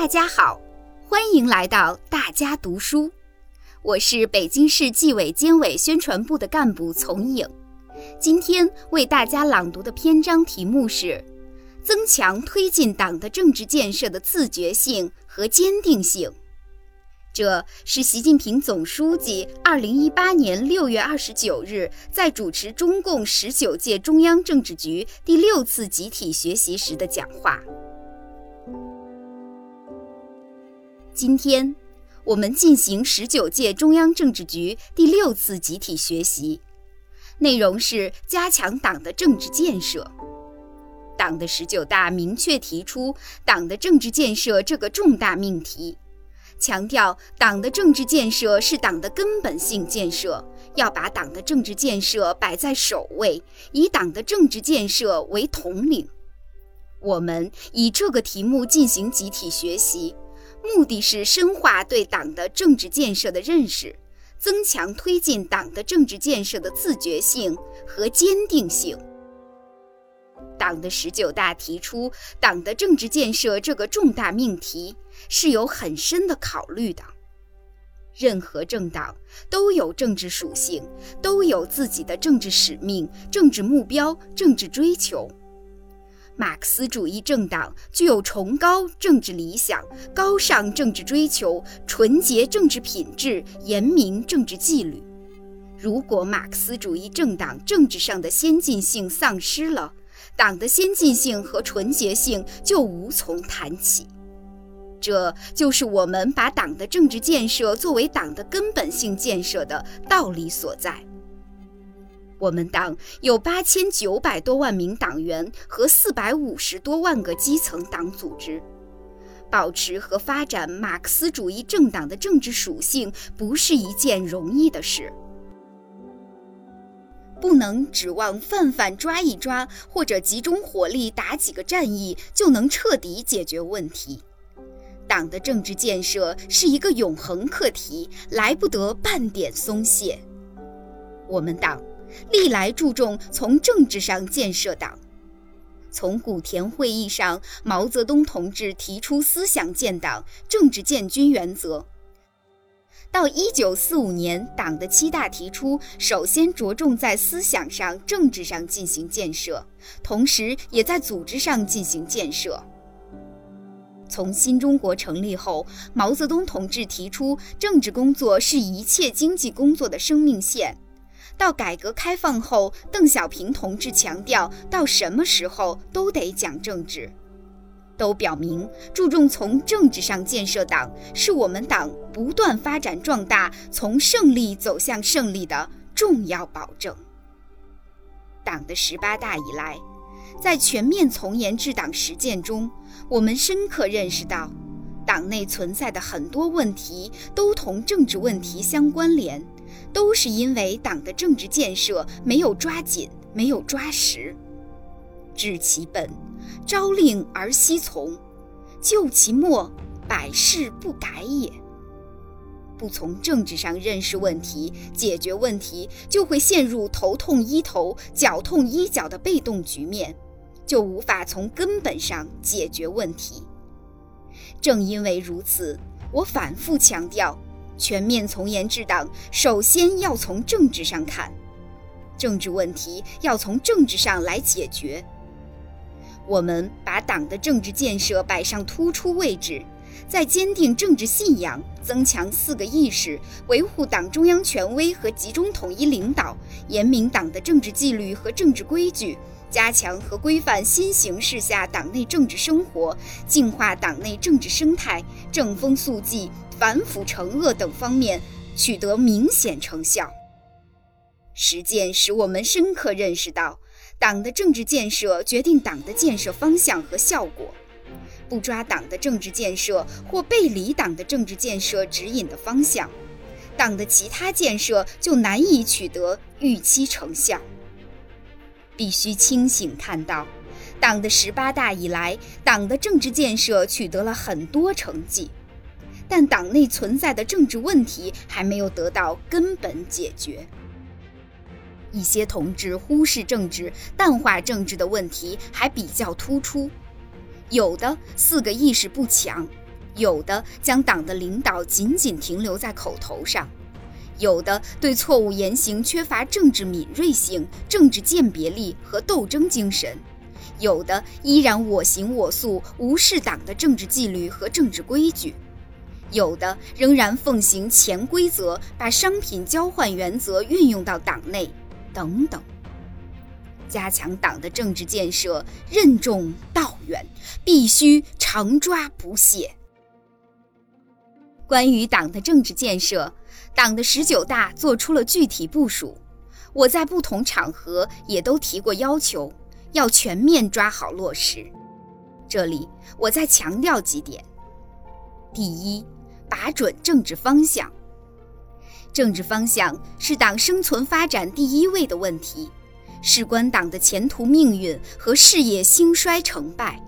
大家好，欢迎来到大家读书。我是北京市纪委监委宣传部的干部丛颖，今天为大家朗读的篇章题目是“增强推进党的政治建设的自觉性和坚定性”。这是习近平总书记二零一八年六月二十九日在主持中共十九届中央政治局第六次集体学习时的讲话。今天，我们进行十九届中央政治局第六次集体学习，内容是加强党的政治建设。党的十九大明确提出党的政治建设这个重大命题。强调党的政治建设是党的根本性建设，要把党的政治建设摆在首位，以党的政治建设为统领。我们以这个题目进行集体学习，目的是深化对党的政治建设的认识，增强推进党的政治建设的自觉性和坚定性。党的十九大提出党的政治建设这个重大命题。是有很深的考虑的。任何政党都有政治属性，都有自己的政治使命、政治目标、政治追求。马克思主义政党具有崇高政治理想、高尚政治追求、纯洁政治品质、严明政治纪律。如果马克思主义政党政治上的先进性丧失了，党的先进性和纯洁性就无从谈起。这就是我们把党的政治建设作为党的根本性建设的道理所在。我们党有八千九百多万名党员和四百五十多万个基层党组织，保持和发展马克思主义政党的政治属性不是一件容易的事，不能指望泛泛抓一抓或者集中火力打几个战役就能彻底解决问题。党的政治建设是一个永恒课题，来不得半点松懈。我们党历来注重从政治上建设党。从古田会议上毛泽东同志提出思想建党、政治建军原则，到一九四五年党的七大提出，首先着重在思想上、政治上进行建设，同时也在组织上进行建设。从新中国成立后，毛泽东同志提出政治工作是一切经济工作的生命线；到改革开放后，邓小平同志强调到什么时候都得讲政治，都表明注重从政治上建设党是我们党不断发展壮大、从胜利走向胜利的重要保证。党的十八大以来。在全面从严治党实践中，我们深刻认识到，党内存在的很多问题都同政治问题相关联，都是因为党的政治建设没有抓紧，没有抓实。治其本，朝令而夕从；救其末，百事不改也。不从政治上认识问题、解决问题，就会陷入头痛医头、脚痛医脚的被动局面。就无法从根本上解决问题。正因为如此，我反复强调，全面从严治党首先要从政治上看，政治问题要从政治上来解决。我们把党的政治建设摆上突出位置，在坚定政治信仰、增强四个意识、维护党中央权威和集中统一领导、严明党的政治纪律和政治规矩。加强和规范新形势下党内政治生活，净化党内政治生态，正风肃纪，反腐惩恶等方面取得明显成效。实践使我们深刻认识到，党的政治建设决定党的建设方向和效果。不抓党的政治建设或背离党的政治建设指引的方向，党的其他建设就难以取得预期成效。必须清醒看到，党的十八大以来，党的政治建设取得了很多成绩，但党内存在的政治问题还没有得到根本解决。一些同志忽视政治、淡化政治的问题还比较突出，有的四个意识不强，有的将党的领导仅仅停留在口头上，有的对错误言行缺乏政治敏锐性、政治鉴别力和斗争精神，有的依然我行我素，无视党的政治纪律和政治规矩。有的仍然奉行潜规则，把商品交换原则运用到党内，等等。加强党的政治建设，任重道远，必须常抓不懈。关于党的政治建设，党的十九大作出了具体部署，我在不同场合也都提过要求，要全面抓好落实。这里我再强调几点：第一。把准政治方向，政治方向是党生存发展第一位的问题，事关党的前途命运和事业兴衰成败。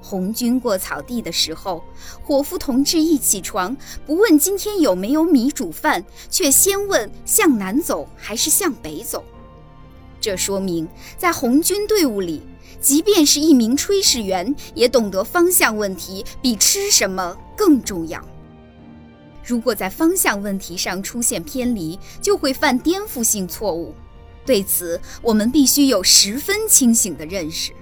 红军过草地的时候，伙夫同志一起床，不问今天有没有米煮饭，却先问向南走还是向北走。这说明，在红军队伍里，即便是一名炊事员，也懂得方向问题比吃什么更重要。如果在方向问题上出现偏离，就会犯颠覆性错误。对此，我们必须有十分清醒的认识。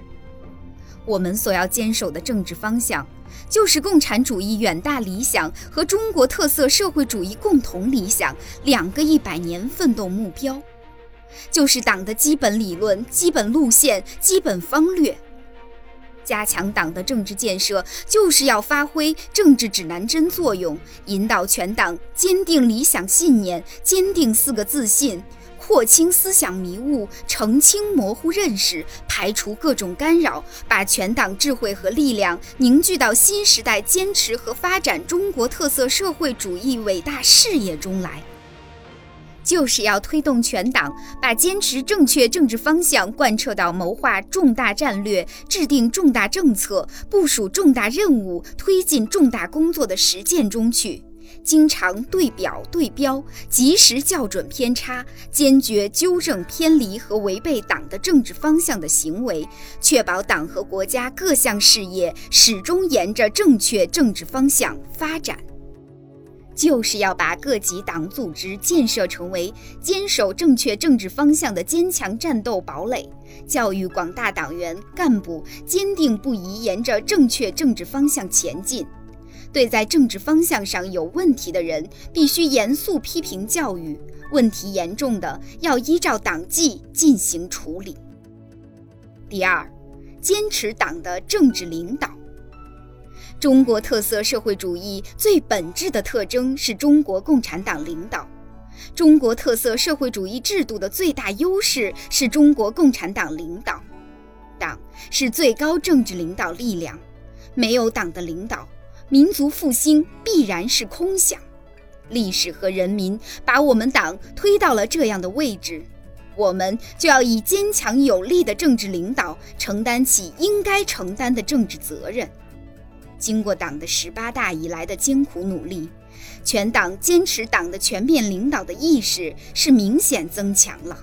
我们所要坚守的政治方向，就是共产主义远大理想和中国特色社会主义共同理想两个一百年奋斗目标，就是党的基本理论、基本路线、基本方略。加强党的政治建设，就是要发挥政治指南针作用，引导全党坚定理想信念，坚定四个自信，廓清思想迷雾，澄清模糊认识，排除各种干扰，把全党智慧和力量凝聚到新时代坚持和发展中国特色社会主义伟大事业中来。就是要推动全党把坚持正确政治方向贯彻到谋划重大战略、制定重大政策、部署重大任务、推进重大工作的实践中去，经常对表对标，及时校准偏差，坚决纠正偏离和违背党的政治方向的行为，确保党和国家各项事业始终沿着正确政治方向发展。就是要把各级党组织建设成为坚守正确政治方向的坚强战斗堡垒，教育广大党员干部坚定不移沿着正确政治方向前进。对在政治方向上有问题的人，必须严肃批评教育；问题严重的，要依照党纪进行处理。第二，坚持党的政治领导。中国特色社会主义最本质的特征是中国共产党领导。中国特色社会主义制度的最大优势是中国共产党领导。党是最高政治领导力量，没有党的领导，民族复兴必然是空想。历史和人民把我们党推到了这样的位置，我们就要以坚强有力的政治领导，承担起应该承担的政治责任。经过党的十八大以来的艰苦努力，全党坚持党的全面领导的意识是明显增强了。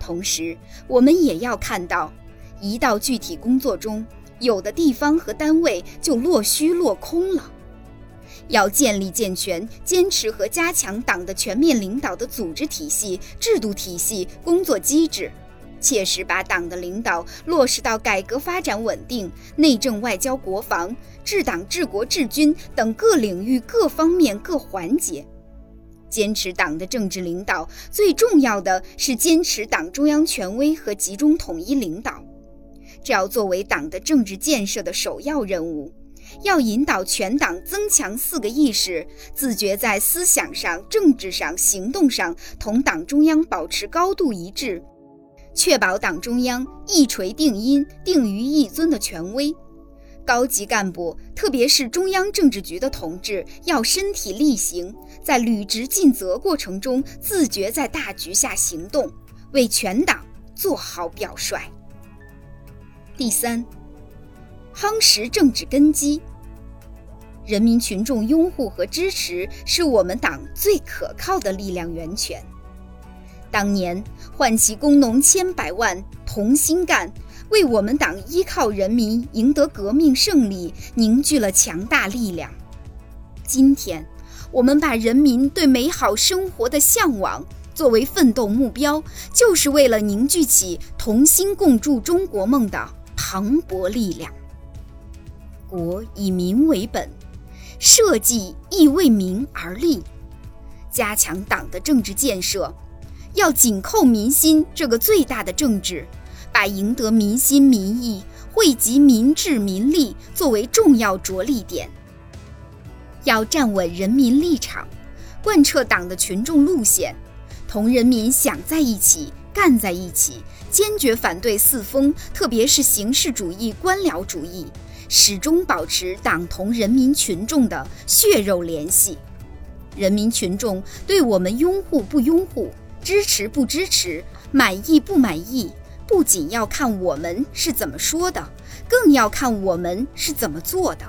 同时，我们也要看到，一到具体工作中，有的地方和单位就落虚落空了。要建立健全、坚持和加强党的全面领导的组织体系、制度体系、工作机制。切实把党的领导落实到改革发展稳定、内政外交国防、治党治国治军等各领域各方面各环节，坚持党的政治领导，最重要的是坚持党中央权威和集中统一领导，这要作为党的政治建设的首要任务。要引导全党增强四个意识，自觉在思想上、政治上、行动上同党中央保持高度一致。确保党中央一锤定音、定于一尊的权威，高级干部，特别是中央政治局的同志，要身体力行，在履职尽责过程中自觉在大局下行动，为全党做好表率。第三，夯实政治根基，人民群众拥护和支持是我们党最可靠的力量源泉。当年唤起工农千百万同心干，为我们党依靠人民赢得革命胜利凝聚了强大力量。今天，我们把人民对美好生活的向往作为奋斗目标，就是为了凝聚起同心共筑中国梦的磅礴力量。国以民为本，社稷亦为民而立。加强党的政治建设，要紧扣民心这个最大的政治，把赢得民心民意、惠及民智民利作为重要着力点。要站稳人民立场，贯彻党的群众路线，同人民想在一起、干在一起，坚决反对四风，特别是形式主义、官僚主义，始终保持党同人民群众的血肉联系。人民群众对我们拥护不拥护、支持不支持、满意不满意，不仅要看我们是怎么说的，更要看我们是怎么做的。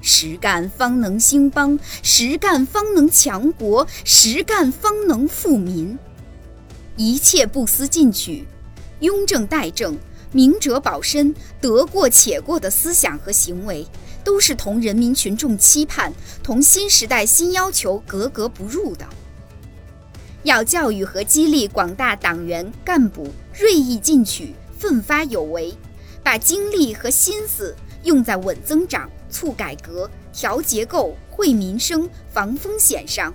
实干方能兴邦，实干方能强国，实干方能富民。一切不思进取、拥政怠政、明哲保身、得过且过的思想和行为。都是同人民群众期盼、同新时代新要求格格不入的。要教育和激励广大党员干部锐意进取、奋发有为，把精力和心思用在稳增长、促改革、调结构、惠民生、防风险上，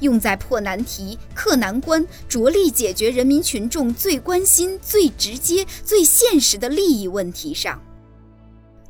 用在破难题、克难关、着力解决人民群众最关心、最直接、最现实的利益问题上。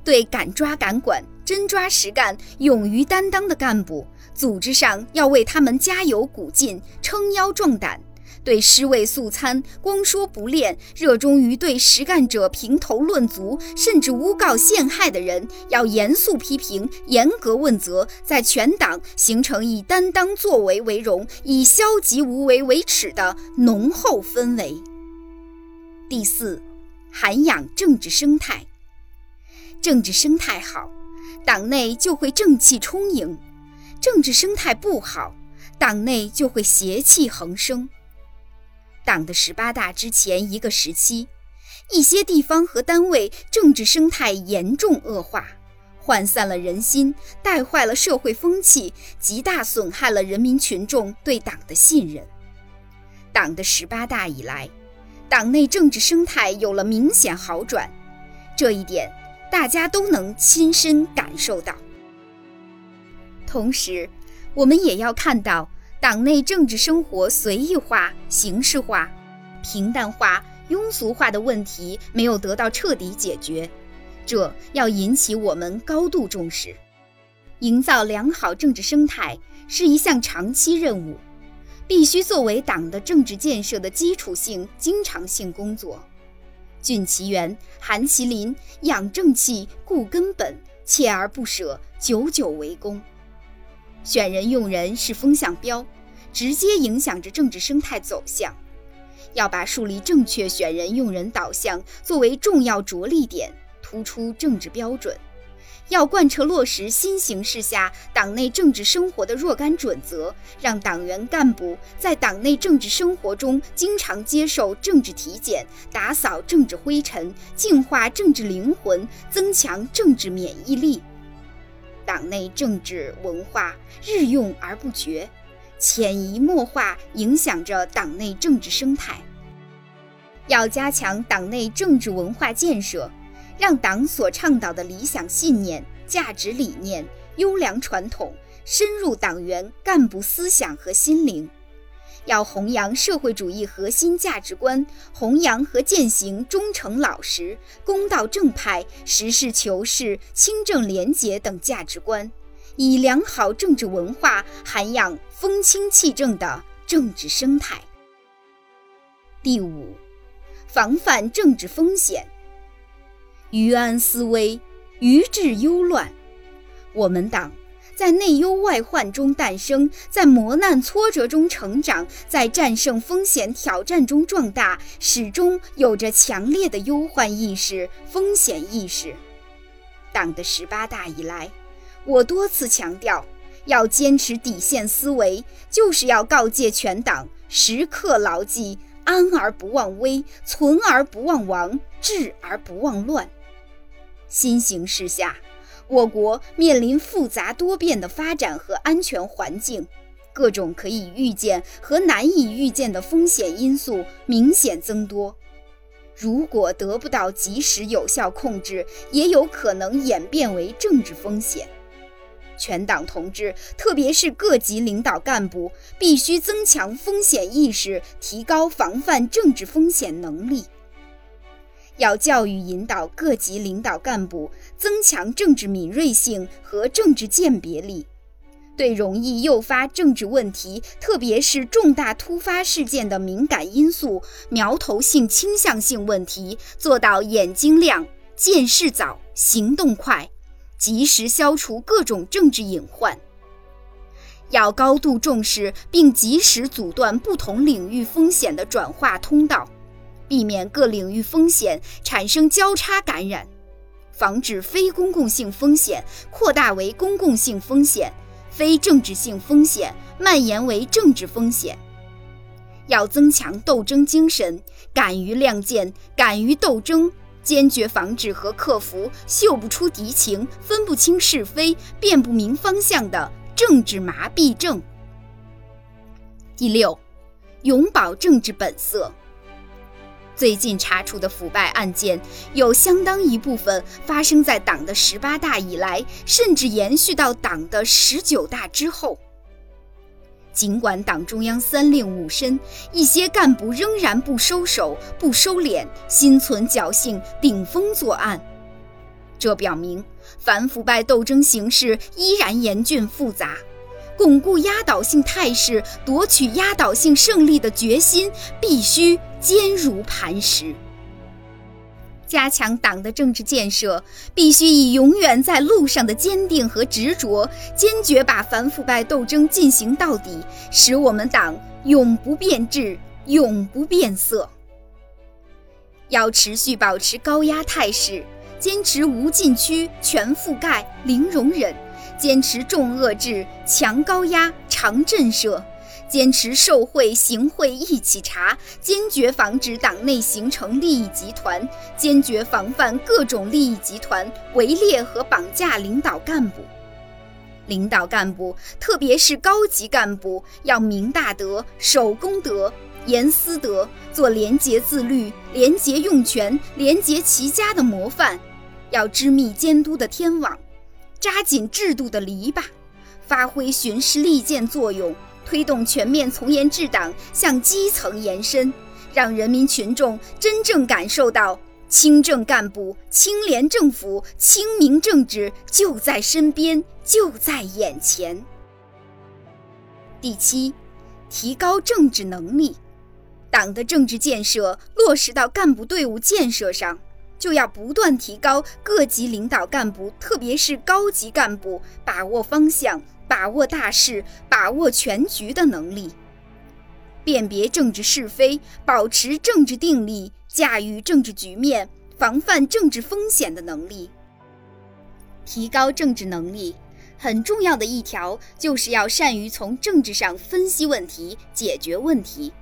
对敢抓敢管。真抓实干、勇于担当的干部，组织上要为他们加油鼓劲、撑腰壮胆；对尸位素餐、光说不练、热衷于对实干者评头论足，甚至诬告陷害的人，要严肃批评、严格问责，在全党形成以担当作为为荣、以消极无为为耻的浓厚氛围。第四，涵养政治生态，政治生态好。党内就会正气充盈，政治生态不好，党内就会邪气横生。党的十八大之前一个时期，一些地方和单位政治生态严重恶化，涣散了人心，带坏了社会风气，极大损害了人民群众对党的信任。党的十八大以来，党内政治生态有了明显好转，这一点。大家都能亲身感受到。同时，我们也要看到党内政治生活随意化、形式化、平淡化、庸俗化的问题没有得到彻底解决，这要引起我们高度重视。营造良好政治生态是一项长期任务，必须作为党的政治建设的基础性、经常性工作。俊其源，含其林，养正气，固根本，锲而不舍，久久为功。选人用人是风向标，直接影响着政治生态走向。要把树立正确选人用人导向作为重要着力点，突出政治标准。要贯彻落实新形势下党内政治生活的若干准则，让党员干部在党内政治生活中经常接受政治体检，打扫政治灰尘，净化政治灵魂，增强政治免疫力。党内政治文化日用而不绝，潜移默化影响着党内政治生态。要加强党内政治文化建设。让党所倡导的理想信念、价值理念、优良传统深入党员干部思想和心灵，要弘扬社会主义核心价值观，弘扬和践行忠诚老实、公道正派、实事求是、清正廉洁等价值观，以良好政治文化涵养风清气正的政治生态。第五，防范政治风险。于安思危，于治忧乱。我们党在内忧外患中诞生，在磨难挫折中成长，在战胜风险挑战中壮大，始终有着强烈的忧患意识、风险意识。党的十八大以来，我多次强调，要坚持底线思维，就是要告诫全党时刻牢记“安而不忘危，存而不忘亡，治而不忘乱”。新形势下，我国面临复杂多变的发展和安全环境，各种可以预见和难以预见的风险因素明显增多。如果得不到及时有效控制，也有可能演变为政治风险。全党同志，特别是各级领导干部，必须增强风险意识，提高防范政治风险能力。要教育引导各级领导干部增强政治敏锐性和政治鉴别力，对容易诱发政治问题，特别是重大突发事件的敏感因素、苗头性、倾向性问题，做到眼睛亮、见事早、行动快，及时消除各种政治隐患。要高度重视并及时阻断不同领域风险的转化通道。避免各领域风险产生交叉感染，防止非公共性风险扩大为公共性风险，非政治性风险蔓延为政治风险。要增强斗争精神，敢于亮剑，敢于斗争，坚决防止和克服嗅不出敌情、分不清是非、辨不明方向的政治麻痹症。第六，永葆政治本色。最近查处的腐败案件，有相当一部分发生在党的十八大以来，甚至延续到党的十九大之后。尽管党中央三令五申，一些干部仍然不收手、不收敛，心存侥幸，顶风作案，这表明反腐败斗争形势依然严峻复杂。巩固压倒性态势、夺取压倒性胜利的决心必须坚如磐石。加强党的政治建设，必须以永远在路上的坚定和执着，坚决把反腐败斗争进行到底，使我们党永不变质、永不变色。要持续保持高压态势，坚持无禁区、全覆盖、零容忍。坚持重遏制、强高压、长震慑，坚持受贿行贿一起查，坚决防止党内形成利益集团，坚决防范各种利益集团围猎和绑架领导干部。领导干部，特别是高级干部，要明大德、守公德、严私德，做廉洁自律、廉洁用权、廉洁齐家的模范，要织密监督的天网。扎紧制度的篱笆，发挥巡视利剑作用，推动全面从严治党向基层延伸，让人民群众真正感受到清正干部、清廉政府、清明政治就在身边，就在眼前。第七，提高政治能力，党的政治建设落实到干部队伍建设上。就要不断提高各级领导干部，特别是高级干部把握方向、把握大势、把握全局的能力，辨别政治是非，保持政治定力，驾驭政治局面，防范政治风险的能力。提高政治能力很重要的一条，就是要善于从政治上分析问题、解决问题。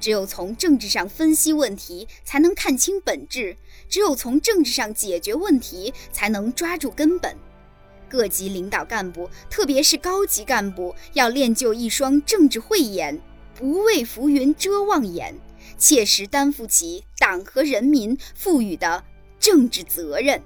只有从政治上分析问题，才能看清本质；只有从政治上解决问题，才能抓住根本。各级领导干部，特别是高级干部，要练就一双政治慧眼，不畏浮云遮望眼，切实担负起党和人民赋予的政治责任。